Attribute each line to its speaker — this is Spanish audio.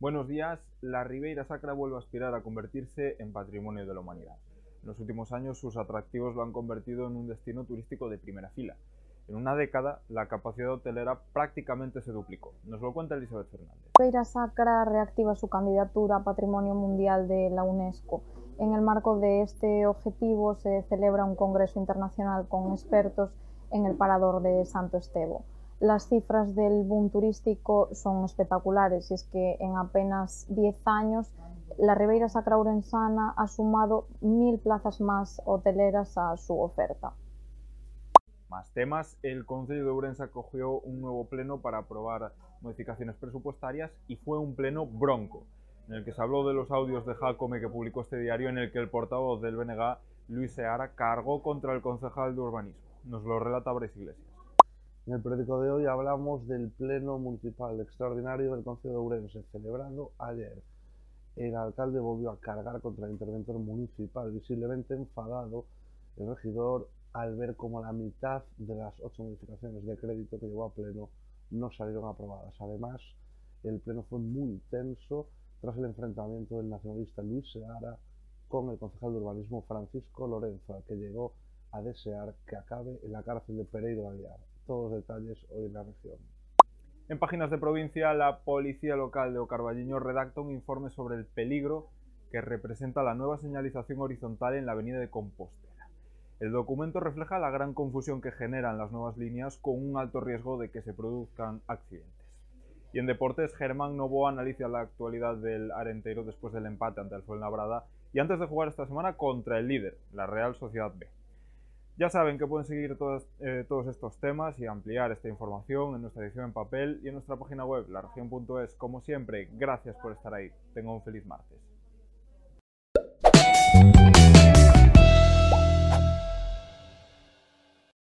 Speaker 1: Buenos días. La Ribeira Sacra vuelve a aspirar a convertirse en patrimonio de la humanidad. En los últimos años sus atractivos lo han convertido en un destino turístico de primera fila. En una década, la capacidad hotelera prácticamente se duplicó. Nos lo cuenta Elizabeth Fernández.
Speaker 2: Ribeira Sacra reactiva su candidatura a Patrimonio Mundial de la UNESCO. En el marco de este objetivo se celebra un congreso internacional con expertos en el parador de Santo Estevo. Las cifras del boom turístico son espectaculares y es que en apenas 10 años la Ribeira Sacra Urensana ha sumado mil plazas más hoteleras a su oferta.
Speaker 1: Más temas, el Consejo de Ourense acogió un nuevo pleno para aprobar modificaciones presupuestarias y fue un pleno bronco, en el que se habló de los audios de Jacome que publicó este diario en el que el portavoz del BNG, Luis Seara, cargó contra el concejal de urbanismo. Nos lo relata Bres Iglesias.
Speaker 3: En el periódico de hoy hablamos del Pleno Municipal Extraordinario del Consejo de Ourense, celebrado ayer. El alcalde volvió a cargar contra el interventor municipal, visiblemente enfadado el regidor al ver como la mitad de las ocho modificaciones de crédito que llevó a pleno no salieron aprobadas. Además, el pleno fue muy tenso tras el enfrentamiento del nacionalista Luis Seara con el concejal de urbanismo Francisco Lorenzo, que llegó a desear que acabe en la cárcel de Pereiro Aguiar todos detalles hoy en la región.
Speaker 1: En páginas de provincia, la policía local de Ocarballiño redacta un informe sobre el peligro que representa la nueva señalización horizontal en la avenida de Compostela. El documento refleja la gran confusión que generan las nuevas líneas con un alto riesgo de que se produzcan accidentes. Y en deportes, Germán Novoa analiza la actualidad del Arenteiro después del empate ante el Fuenlabrada y antes de jugar esta semana contra el líder, la Real Sociedad B. Ya saben que pueden seguir eh, todos estos temas y ampliar esta información en nuestra edición en papel y en nuestra página web, laregion.es. Como siempre, gracias por estar ahí. Tengo un feliz martes.